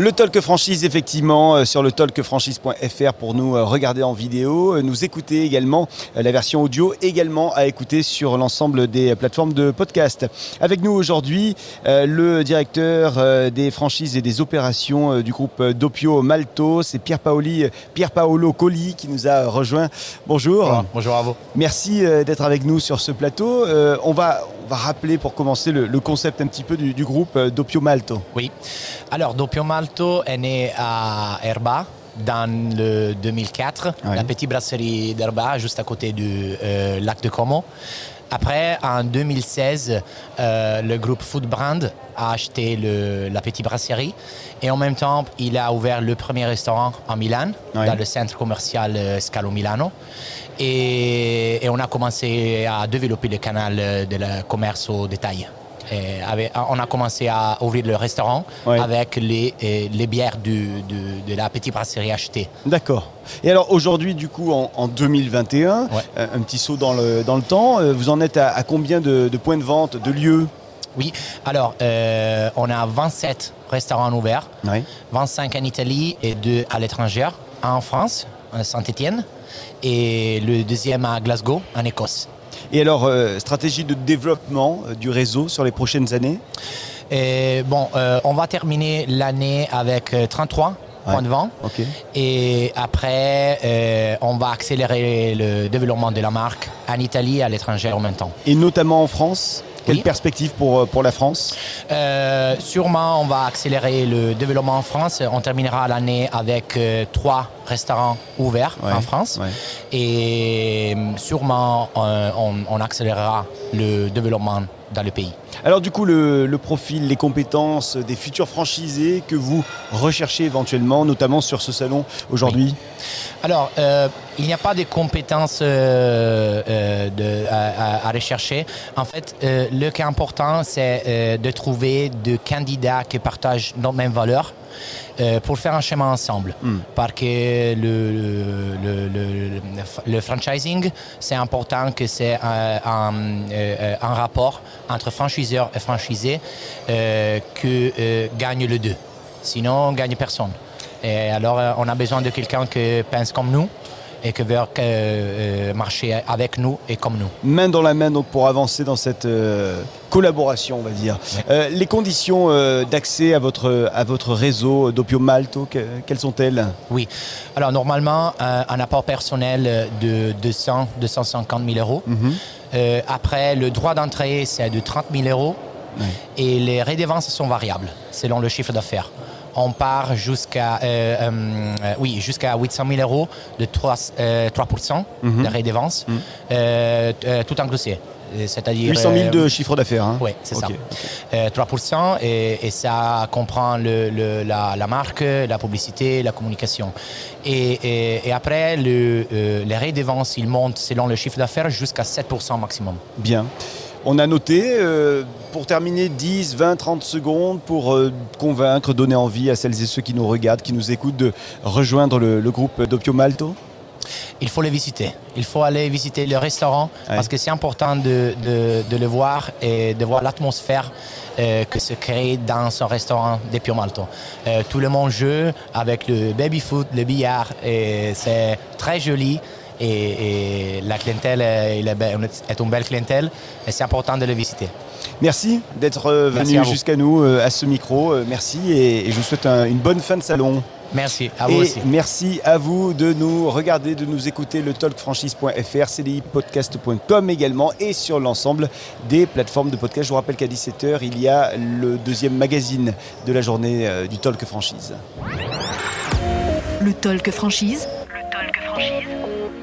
Le Talk Franchise, effectivement, euh, sur le talkfranchise.fr pour nous euh, regarder en vidéo, euh, nous écouter également, la version audio également à écouter sur l'ensemble des plateformes de podcast. Avec nous aujourd'hui, le directeur des franchises et des opérations du groupe Doppio Malto, c'est Pierre, Paoli, Pierre Paolo Colli qui nous a rejoint. Bonjour. bonjour à vous. Merci d'être avec nous sur ce plateau. On va, va rappeler pour commencer le, concept un petit peu du, groupe Doppio Malto. Oui. Alors, Doppio Malto est né à Herba dans le 2004, la petite brasserie d'Herba, juste à côté du euh, lac de Como. Après, en 2016, euh, le groupe Food Brand a acheté la petite brasserie. Et en même temps, il a ouvert le premier restaurant en Milan, dans le centre commercial euh, Scalo Milano. Et, et, on a commencé à développer le canal de la commerce au détail on a commencé à ouvrir le restaurant avec les, les bières de la petite brasserie achetée. D'accord. Et alors aujourd'hui, du coup, en, 2021, euh, un petit saut dans le, dans le temps, euh, vous en êtes à, combien de, points de vente, de lieux? Oui, alors euh, on a 27 restaurants ouverts, 25 en Italie et 2 à l'étranger, en France, à Saint-Étienne, et le deuxième à Glasgow, en Écosse. Et alors, euh, stratégie de développement euh, du réseau sur les prochaines années et Bon, euh, on va terminer l'année avec 33 points de vente. Et après, on va accélérer le développement de la marque en Italie et à l'étranger en même temps. Et notamment en France quelle perspective pour, pour la France Sûrement, on va accélérer le développement en France. On terminera l'année avec trois restaurants ouverts en France. Et euh, sûrement, euh, on, accélérera le développement dans le pays. Alors du coup, le, profil, les compétences des futurs franchisés que vous recherchez éventuellement, notamment sur ce salon aujourd'hui Alors, euh, il n'y a pas de compétences à, rechercher. En fait, le qui est important, c'est de trouver des candidats qui partagent nos mêmes valeurs euh, pour faire un chemin ensemble. Hmm. Parce que le, le, le, franchising, c'est important que c'est un, euh, un, rapport entre franchiseur et franchisé euh, que gagne le deux. Sinon, on gagne personne. Et alors, on a besoin de quelqu'un qui pense comme nous et qui veut euh, marcher avec nous et comme nous. Main dans la main donc pour avancer dans cette euh, collaboration, on va dire. Euh, les conditions d'accès à votre, à votre réseau d'Opio Malto, quelles sont-elles? Oui, alors normalement, un apport personnel de 200, 250 000 euros. Mhm. après, le droit d'entrée, c'est de 30 000 euros. Et les redevances sont variables selon le chiffre d'affaires on part jusqu'à euh, euh, oui, jusqu'à 800 000 euros de 3, 3% euh, mhm. de redevance, mhm. tout inclusé. C'est-à-dire 800 000 de chiffre d'affaires. Hein. Oui, c'est ça. 3% et, ça comprend le, la, marque, la publicité, la communication. Et, après, le, les redevances, ils montent selon le chiffre d'affaires jusqu'à 7% maximum. Bien. On a noté, euh, pour terminer, 10, 20, 30 secondes pour euh, convaincre, donner envie à celles et ceux qui nous regardent, qui nous écoutent, de rejoindre le, groupe Doppio Malto il faut les visiter. Il faut aller visiter le restaurant parce que c'est important de, le voir et de voir l'atmosphère euh, que se crée dans son restaurant Doppio Malto. tout le monde joue avec le baby food, le billard et c'est très joli et, la clientèle est, est une belle clientèle et c'est important de le visiter. Merci d'être euh, venu jusqu'à nous euh, à ce micro. Euh, merci et, je vous souhaite une bonne fin de salon. Merci, à vous aussi. Merci à vous de nous regarder, de nous écouter le talkfranchise.fr, cdipodcast.com également et sur l'ensemble des plateformes de podcast. Je vous rappelle qu'à 17h, il y a le deuxième magazine de la journée du Talk Franchise. Le Talk Franchise. Le Talk Franchise